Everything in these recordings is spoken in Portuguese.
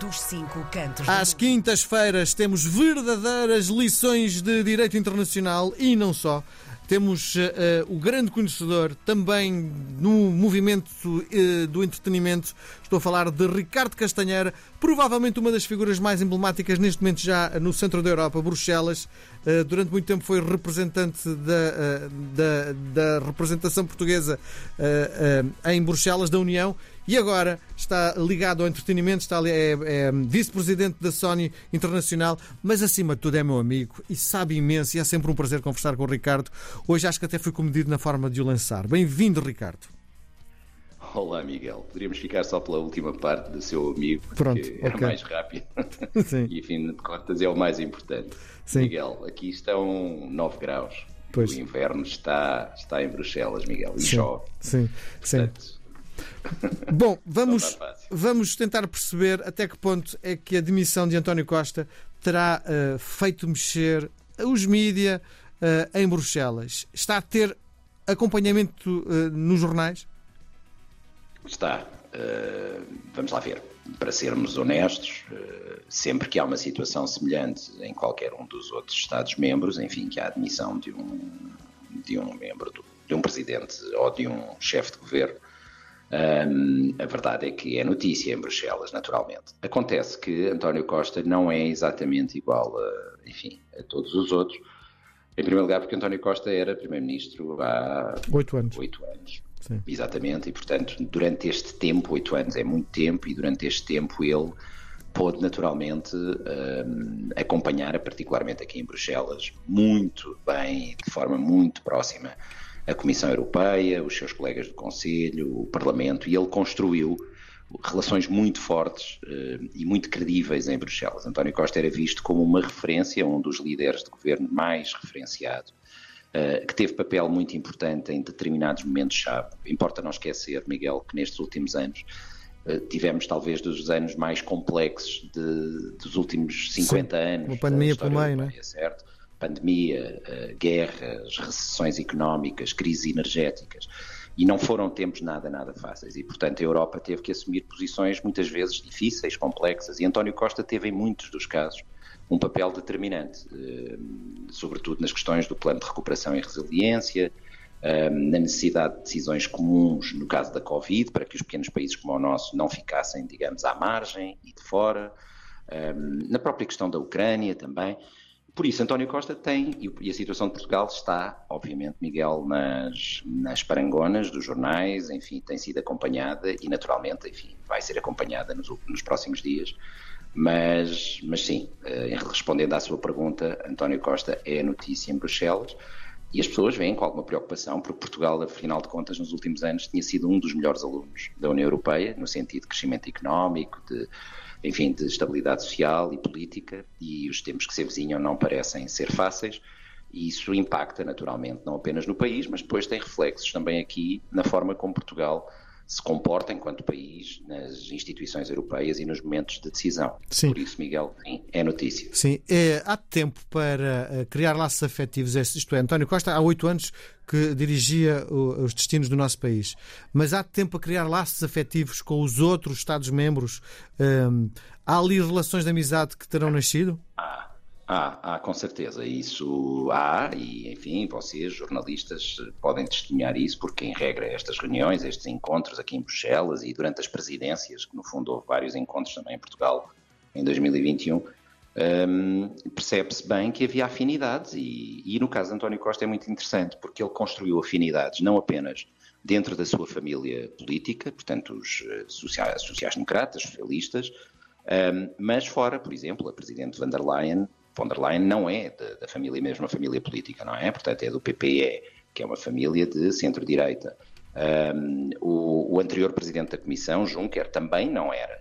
dos cinco cantos. Às quintas-feiras temos verdadeiras lições de direito internacional e não só. Temos uh, o grande conhecedor também no movimento uh, do entretenimento. Estou a falar de Ricardo Castanheira, provavelmente uma das figuras mais emblemáticas neste momento já no centro da Europa, Bruxelas. Uh, durante muito tempo foi representante da, da, da representação portuguesa em Bruxelas, da União, e agora está ligado ao entretenimento, está, é, é vice-presidente da Sony Internacional, mas acima de tudo é meu amigo e sabe imenso e é sempre um prazer conversar com o Ricardo. Hoje acho que até fui comedido na forma de o lançar. Bem-vindo, Ricardo. Olá, Miguel. Poderíamos ficar só pela última parte do seu amigo, Pronto, que era okay. mais rápido. Sim. e, enfim, de contas, é o mais importante. Sim. Miguel, aqui estão 9 graus. Pois. O inverno está, está em Bruxelas, Miguel, e Sim, chove. sim, sim. Bom, vamos, vamos tentar perceber até que ponto é que a demissão de António Costa terá eh, feito mexer os mídia eh, em Bruxelas. Está a ter acompanhamento eh, nos jornais? Está. Uh, vamos lá ver. Para sermos honestos, uh, sempre que há uma situação semelhante em qualquer um dos outros Estados-membros, enfim, que há a admissão de um, de um membro, do, de um presidente ou de um chefe de governo, um, a verdade é que é notícia em Bruxelas, naturalmente. Acontece que António Costa não é exatamente igual a, enfim, a todos os outros. Em primeiro lugar, porque António Costa era primeiro-ministro há Oito anos. anos. Sim. Exatamente, e portanto, durante este tempo, oito anos é muito tempo, e durante este tempo ele pôde naturalmente hum, acompanhar, particularmente aqui em Bruxelas, muito bem, de forma muito próxima, a Comissão Europeia, os seus colegas do Conselho, o Parlamento, e ele construiu relações muito fortes eh, e muito credíveis em Bruxelas. António Costa era visto como uma referência, um dos líderes de governo mais referenciado, eh, que teve papel muito importante em determinados momentos-chave. Importa não esquecer, Miguel, que nestes últimos anos eh, tivemos talvez dos anos mais complexos de- dos últimos 50 anos. uma pandemia pelo meio, europeia, certo? Pandemia, eh, guerras, recessões económicas, crises energéticas. E não foram tempos nada, nada fáceis. E, portanto, a Europa teve que assumir posições muitas vezes difíceis, complexas. E António Costa teve, em muitos dos casos, um papel determinante, eh, sobretudo nas questões do plano de recuperação e resiliência, eh, na necessidade de decisões comuns no caso da Covid, para que os pequenos países como o nosso não ficassem, digamos, à margem e de fora, na própria questão da Ucrânia também. Por isso, António Costa tem, e- a situação de Portugal está, obviamente, Miguel, nas, nas parangonas dos jornais, enfim, tem sido acompanhada e, naturalmente, enfim, vai ser acompanhada nos, nos próximos dias. Mas, mas sim, eh, respondendo à sua pergunta, António Costa é notícia em Bruxelas e as pessoas veem com alguma preocupação, porque Portugal, afinal de contas, nos últimos anos tinha sido um dos melhores alunos da União Europeia, no sentido de crescimento económico, de, enfim, de estabilidade social e política, e os tempos que se avizinham não parecem ser fáceis, e isso impacta naturalmente não apenas no país, mas depois tem reflexos também aqui na forma como Portugal se comporta enquanto país nas instituições europeias e nos momentos de decisão. Sim. Por isso, Miguel, sim, é notícia. Sim, é, há tempo para eh, criar laços afetivos. Isto é, António Costa há oito anos que dirigia os destinos do nosso país. Mas há tempo para criar laços afetivos com os outros Estados-membros. Hum, há ali relações de amizade que terão nascido? Há, há, há, com certeza. Isso há, e enfim, vocês, jornalistas, podem testemunhar isso, porque em regra estas reuniões, estes encontros aqui em Bruxelas e durante as presidências, que no fundo houve vários encontros também em Portugal em 2021, hum, percebe-se bem que havia afinidades e, e no caso de António Costa é muito interessante, porque ele construiu afinidades não apenas dentro da sua família política, portanto os eh, sociais-democratas, socialistas, um, mas fora, por exemplo, a Presidente von der Leyen, von der Leyen não é da, da família, mesmo a família política, não é? Portanto, é do PPE, que é uma família de centro-direita. Um, o, o anterior Presidente da Comissão, Juncker, também não era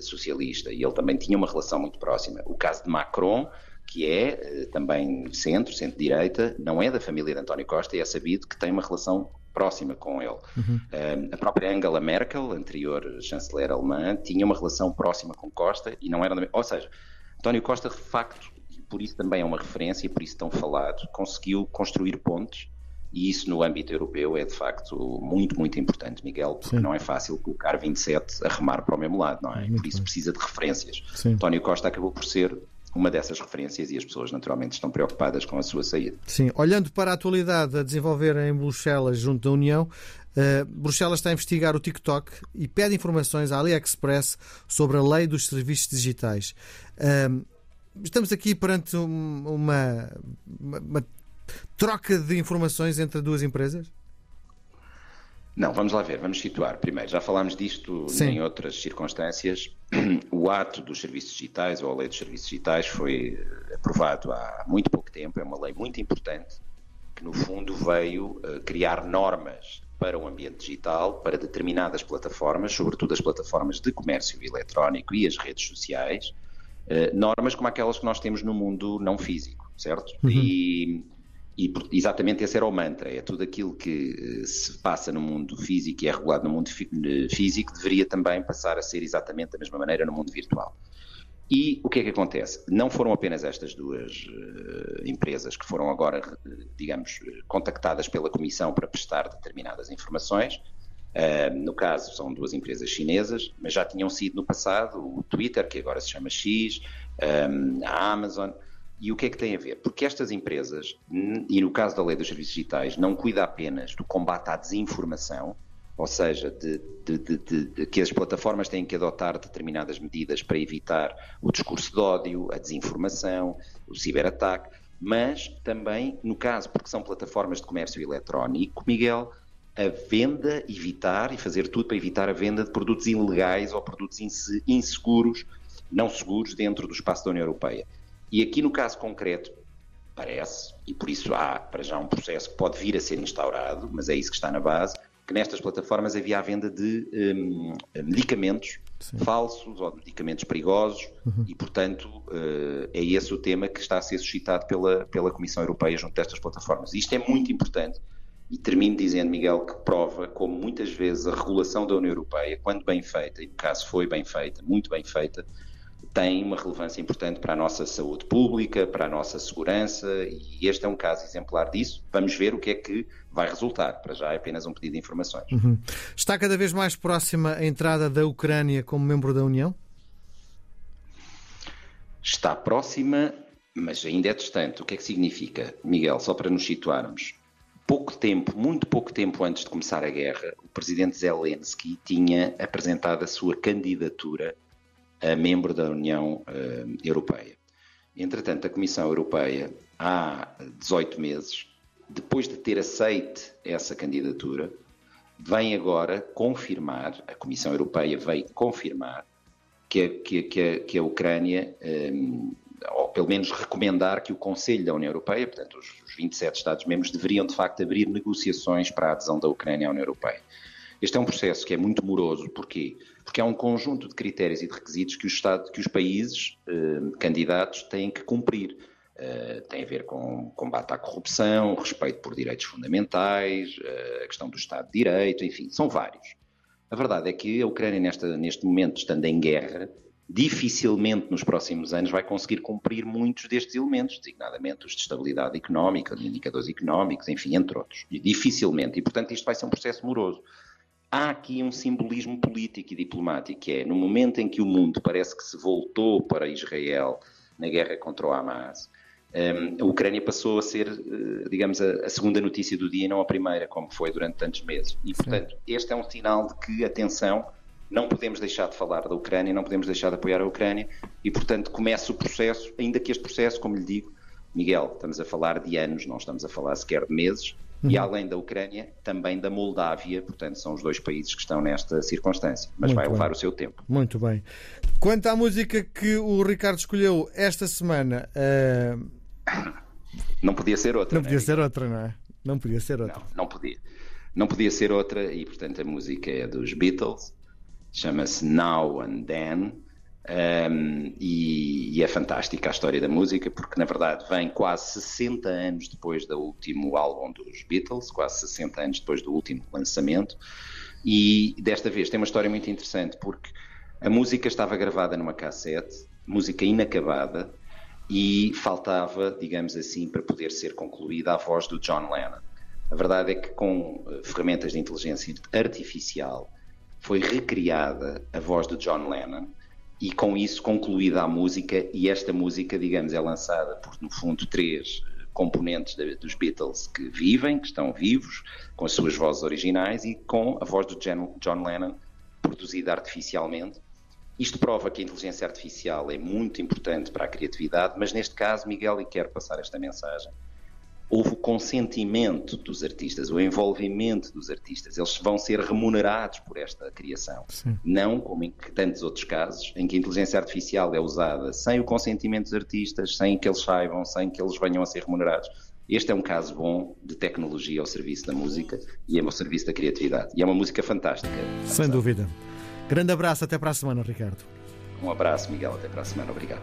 socialista e ele também tinha uma relação muito próxima. O caso de Macron, que é eh, também centro, centro-direita, não é da família de António Costa e é sabido que tem uma relação próxima com ele. Um, a própria Angela Merkel, anterior chanceler alemã, tinha uma relação próxima com Costa e não era. da- Ou seja, António Costa, de facto, por isso também é uma referência e por isso tão falado, conseguiu construir pontes E isso no âmbito europeu é de facto muito, muito importante, Miguel, porque Sim. não é fácil colocar 27 a remar para o mesmo lado, não é? Muito por isso bem. precisa de referências. Sim. António Costa acabou por ser uma dessas referências e as pessoas naturalmente estão preocupadas com a sua saída. Sim, olhando para a atualidade a desenvolver em Bruxelas junto da União, uh, Bruxelas está a investigar o TikTok e pede informações à AliExpress sobre a lei dos serviços digitais. Uh, estamos aqui perante uma, uma, uma troca de informações entre duas empresas? Não, vamos lá ver, vamos situar. Primeiro, já falámos disto Sim. em outras circunstâncias. O ato dos serviços digitais, ou a lei dos serviços digitais, foi aprovado há muito pouco tempo. É uma lei muito importante que, no fundo, veio uh, criar normas para o ambiente digital, para determinadas plataformas, sobretudo as plataformas de comércio eletrónico e as redes sociais, uh, normas como aquelas que nós temos no mundo não físico, certo? Uhum. E e exatamente esse era o mantra, é tudo aquilo que eh, se passa no mundo físico e é regulado no mundo eh, físico deveria também passar a ser exatamente da mesma maneira no mundo virtual. E o que é que acontece? Não foram apenas estas duas uh, empresas que foram agora, digamos, contactadas pela Comissão para prestar determinadas informações. Uh, no caso, são duas empresas chinesas, mas já tinham sido no passado o Twitter, que agora se chama X, um, a Amazon. E o que é que tem a ver? Porque estas empresas, e no caso da lei dos serviços digitais, não cuida apenas do combate à desinformação, ou seja, de, de, de, de, que as plataformas têm que adotar determinadas medidas para evitar o discurso de ódio, a desinformação, o ciberataque, mas também, no caso, porque são plataformas de comércio eletrónico, Miguel, a venda, evitar e fazer tudo para evitar a venda de produtos ilegais ou produtos inseguros, não seguros, dentro do espaço da União Europeia. E aqui no caso concreto, parece, e por isso há para já um processo que pode vir a ser instaurado, mas é isso que está na base, que nestas plataformas havia a venda de um, medicamentos Sim. falsos ou de medicamentos perigosos uhum. e, portanto, uh, é esse o tema que está a ser suscitado pela, pela Comissão Europeia junto destas plataformas. Isto é muito importante e termino dizendo, Miguel, que prova como muitas vezes a regulação da União Europeia, quando bem feita, e no caso foi bem feita, muito bem feita, tem uma relevância importante para a nossa saúde pública, para a nossa segurança, e este é um caso exemplar disso. Vamos ver o que é que vai resultar. Para já é apenas um pedido de informações. Uhum. Está cada vez mais próxima a entrada da Ucrânia como membro da União? Está próxima, mas ainda é distante. O que é que significa, Miguel? Só para nos situarmos. Pouco tempo, muito pouco tempo antes de começar a guerra, o presidente Zelensky tinha apresentado a sua candidatura a membro da União uh, Europeia. Entretanto, a Comissão Europeia, há 18 meses, depois de ter aceite essa candidatura, vem agora confirmar, a Comissão Europeia veio confirmar que a, que, que a, que a Ucrânia, um, eh, ou pelo menos recomendar que o Conselho da União Europeia, portanto os, os 27 Estados-membros, deveriam de facto abrir negociações para a adesão da Ucrânia à União Europeia. Este é um processo que é muito moroso, porquê? Porque há um conjunto de critérios e de requisitos que os, Estado, que os países eh, candidatos têm que cumprir. Uh, tem a ver com combate à corrupção, respeito por direitos fundamentais, uh, a questão do Estado de Direito, enfim, são vários. A verdade é que a Ucrânia, nesta, neste momento, estando em guerra, dificilmente nos próximos anos vai conseguir cumprir muitos destes elementos, designadamente os de estabilidade económica, de indicadores económicos, enfim, entre outros. Dificilmente. E, portanto, isto vai ser um processo moroso há aqui um simbolismo político e diplomático, que é no momento em que o mundo parece que se voltou para Israel na guerra contra o Hamas, um, a Ucrânia passou a ser, eh, digamos, a, segunda notícia do dia, não a primeira, como foi durante tantos meses. E, portanto, este é um sinal de que, atenção, não podemos deixar de falar da Ucrânia, não podemos deixar de apoiar a Ucrânia e, portanto, começa o processo, ainda que este processo, como lhe digo, Miguel, estamos a falar de anos, não estamos a falar sequer de meses, uhum. e além da Ucrânia, também da Moldávia, portanto, são os dois países que estão nesta circunstância, mas Muito vai levar o seu tempo. Muito bem. Quanto à música que o Ricardo escolheu esta semana. Uh... Não podia ser outra. Não podia né? ser outra, não é? Não podia ser outra. Não, não podia. Não podia ser outra, e portanto a música é dos Beatles, chama-se Now and Then. Um, e, e, é fantástica a história da música, porque na verdade vem quase 60 anos depois do último álbum dos Beatles, quase 60 anos depois do último lançamento, e desta vez tem uma história muito interessante, porque a música estava gravada numa cassete, música inacabada, e faltava, digamos assim, para poder ser concluída a voz do John Lennon. A verdade é que com ferramentas de inteligência artificial foi recriada a voz de John Lennon e com isso concluída a música e esta música, digamos, é lançada por, no fundo, três componentes de, dos Beatles que vivem, que estão vivos, com as suas vozes originais e com a voz do John Lennon produzida artificialmente. Isto prova que a inteligência artificial é muito importante para a criatividade, mas neste caso, Miguel, e quero passar esta mensagem, houve o consentimento dos artistas, o envolvimento dos artistas. Eles vão ser remunerados por esta criação. Sim. Não como em tantos outros casos, em que a inteligência artificial é usada sem o consentimento dos artistas, sem que eles saibam, sem que eles venham a ser remunerados. Este é um caso bom de tecnologia ao serviço da música e ao serviço da criatividade. E é uma música fantástica. Sem dúvida. Grande abraço, até para a semana, Ricardo. Um abraço, Miguel, até para a semana. Obrigado.